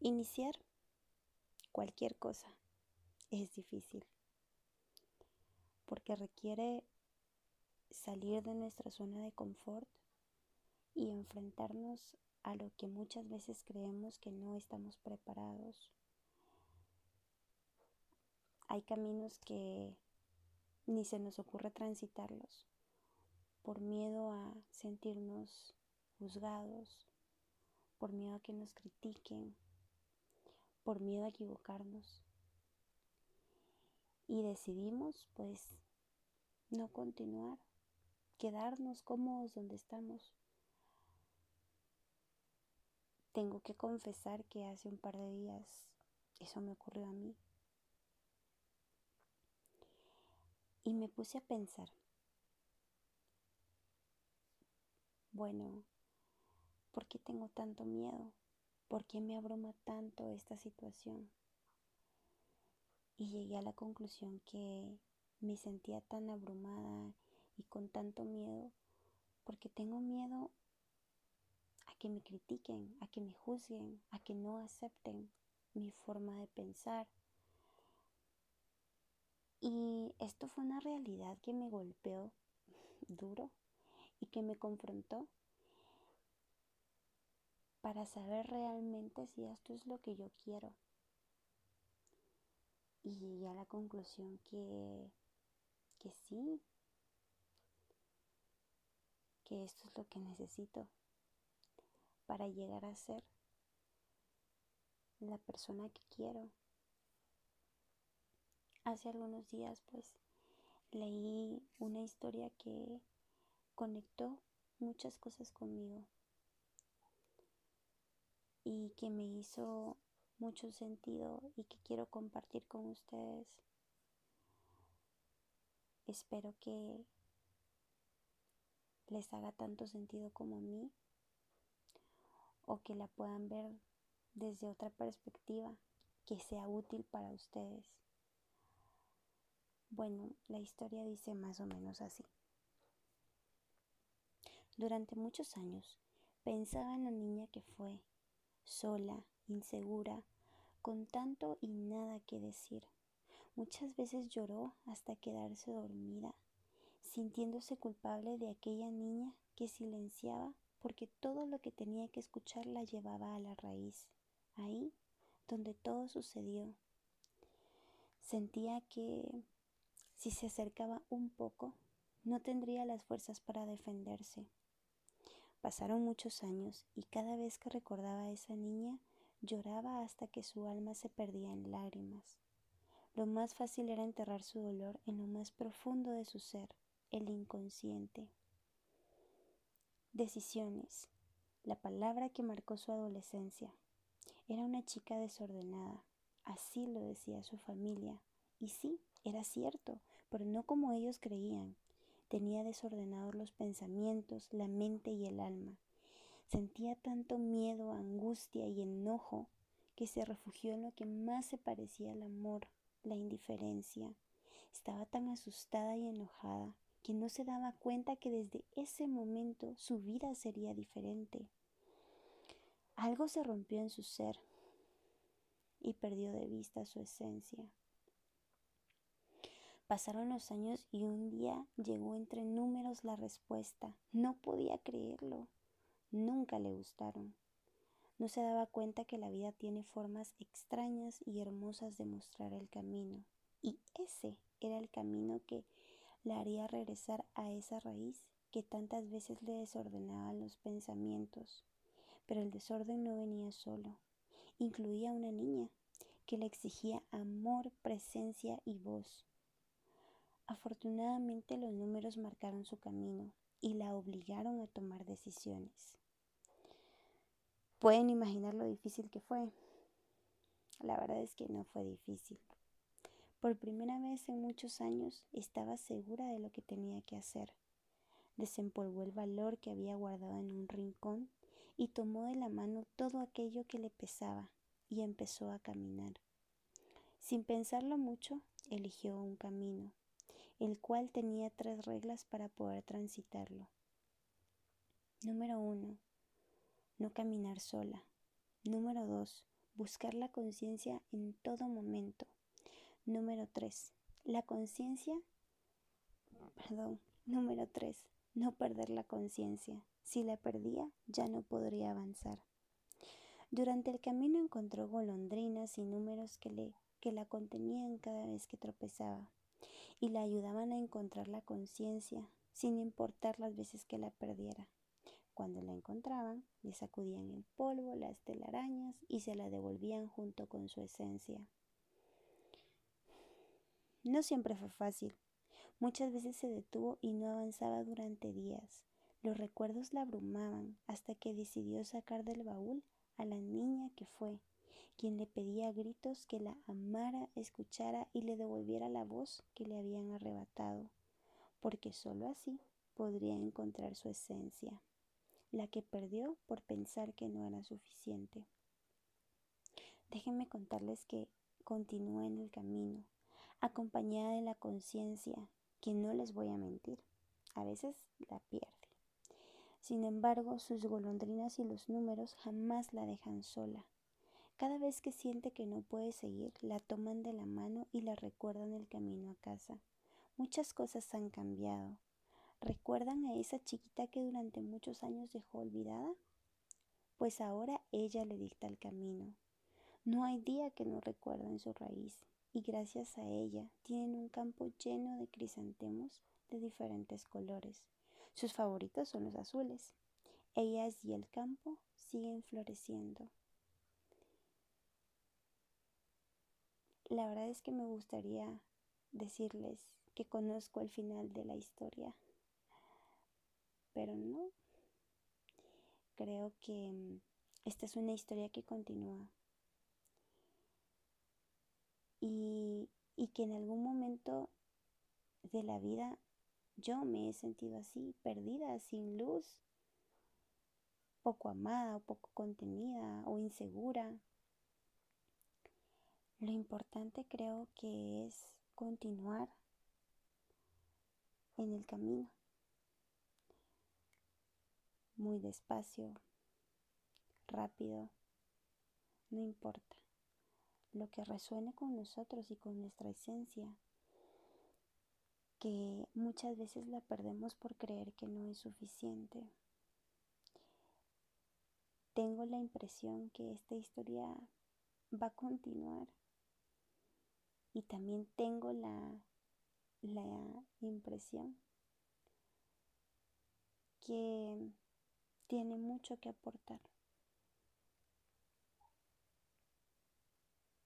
Iniciar cualquier cosa es difícil porque requiere salir de nuestra zona de confort y enfrentarnos a lo que muchas veces creemos que no estamos preparados. Hay caminos que ni se nos ocurre transitarlos por miedo a sentirnos juzgados, por miedo a que nos critiquen, por miedo a equivocarnos. Y decidimos pues no continuar, quedarnos cómodos donde estamos. Tengo que confesar que hace un par de días eso me ocurrió a mí. Y me puse a pensar, bueno, ¿por qué tengo tanto miedo? ¿Por qué me abruma tanto esta situación? Y llegué a la conclusión que me sentía tan abrumada y con tanto miedo porque tengo miedo a que me critiquen, a que me juzguen, a que no acepten mi forma de pensar. Y esto fue una realidad que me golpeó duro y que me confrontó para saber realmente si esto es lo que yo quiero. Y llegué a la conclusión que que sí, que esto es lo que necesito para llegar a ser la persona que quiero. Hace algunos días pues leí una historia que conectó muchas cosas conmigo y que me hizo mucho sentido y que quiero compartir con ustedes. Espero que les haga tanto sentido como a mí o que la puedan ver desde otra perspectiva que sea útil para ustedes. Bueno, la historia dice más o menos así. Durante muchos años pensaba en la niña que fue, sola, insegura, con tanto y nada que decir. Muchas veces lloró hasta quedarse dormida, sintiéndose culpable de aquella niña que silenciaba porque todo lo que tenía que escuchar la llevaba a la raíz, ahí donde todo sucedió. Sentía que si se acercaba un poco, no tendría las fuerzas para defenderse. Pasaron muchos años y cada vez que recordaba a esa niña, lloraba hasta que su alma se perdía en lágrimas. Lo más fácil era enterrar su dolor en lo más profundo de su ser, el inconsciente. Decisiones. La palabra que marcó su adolescencia. Era una chica desordenada. Así lo decía su familia. Y sí, era cierto, pero no como ellos creían. Tenía desordenados los pensamientos, la mente y el alma. Sentía tanto miedo, angustia y enojo que se refugió en lo que más se parecía al amor, la indiferencia. Estaba tan asustada y enojada que no se daba cuenta que desde ese momento su vida sería diferente. Algo se rompió en su ser y perdió de vista su esencia. Pasaron los años y un día llegó entre números la respuesta. No podía creerlo. Nunca le gustaron. No se daba cuenta que la vida tiene formas extrañas y hermosas de mostrar el camino. Y ese era el camino que la haría regresar a esa raíz que tantas veces le desordenaba los pensamientos. Pero el desorden no venía solo. Incluía una niña que le exigía amor, presencia y voz. Afortunadamente los números marcaron su camino y la obligaron a tomar decisiones. Pueden imaginar lo difícil que fue. La verdad es que no fue difícil. Por primera vez en muchos años estaba segura de lo que tenía que hacer. Desempolvó el valor que había guardado en un rincón y tomó de la mano todo aquello que le pesaba y empezó a caminar. Sin pensarlo mucho, eligió un camino, el cual tenía tres reglas para poder transitarlo. Número uno, no caminar sola. Número 2. buscar la conciencia en todo momento. Número 3. La conciencia, perdón, número 3. No perder la conciencia. Si la perdía, ya no podría avanzar. Durante el camino encontró golondrinas y números que, le, que la contenían cada vez que tropezaba y la ayudaban a encontrar la conciencia, sin importar las veces que la perdiera. Cuando la encontraban, le sacudían el polvo, las telarañas y se la devolvían junto con su esencia. No siempre fue fácil. Muchas veces se detuvo y no avanzaba durante días. Los recuerdos la abrumaban hasta que decidió sacar del baúl a la niña que fue, quien le pedía a gritos que la amara, escuchara y le devolviera la voz que le habían arrebatado, porque sólo así podría encontrar su esencia, la que perdió por pensar que no era suficiente. Déjenme contarles que continúa en el camino, acompañada de la conciencia, que no les voy a mentir, a veces la pierde. Sin embargo, sus golondrinas y los números jamás la dejan sola. Cada vez que siente que no puede seguir, la toman de la mano y la recuerdan el camino a casa. Muchas cosas han cambiado. ¿Recuerdan a esa chiquita que durante muchos años dejó olvidada? Pues ahora ella le dicta el camino. No hay día que no recuerden su raíz, y gracias a ella tienen un campo lleno de crisantemos de diferentes colores. Sus favoritos son los azules. Ellas y el campo siguen floreciendo. La verdad es que me gustaría decirles que conozco el final de la historia, pero no. Creo que esta es una historia que continúa y, y que en algún momento de la vida yo me he sentido así, perdida, sin luz, poco amada o poco contenida o insegura. Lo importante creo que es continuar en el camino, muy despacio, rápido, no importa. Lo que resuene con nosotros y con nuestra esencia que muchas veces la perdemos por creer que no es suficiente. Tengo la impresión que esta historia va a continuar y también tengo la, la impresión que tiene mucho que aportar.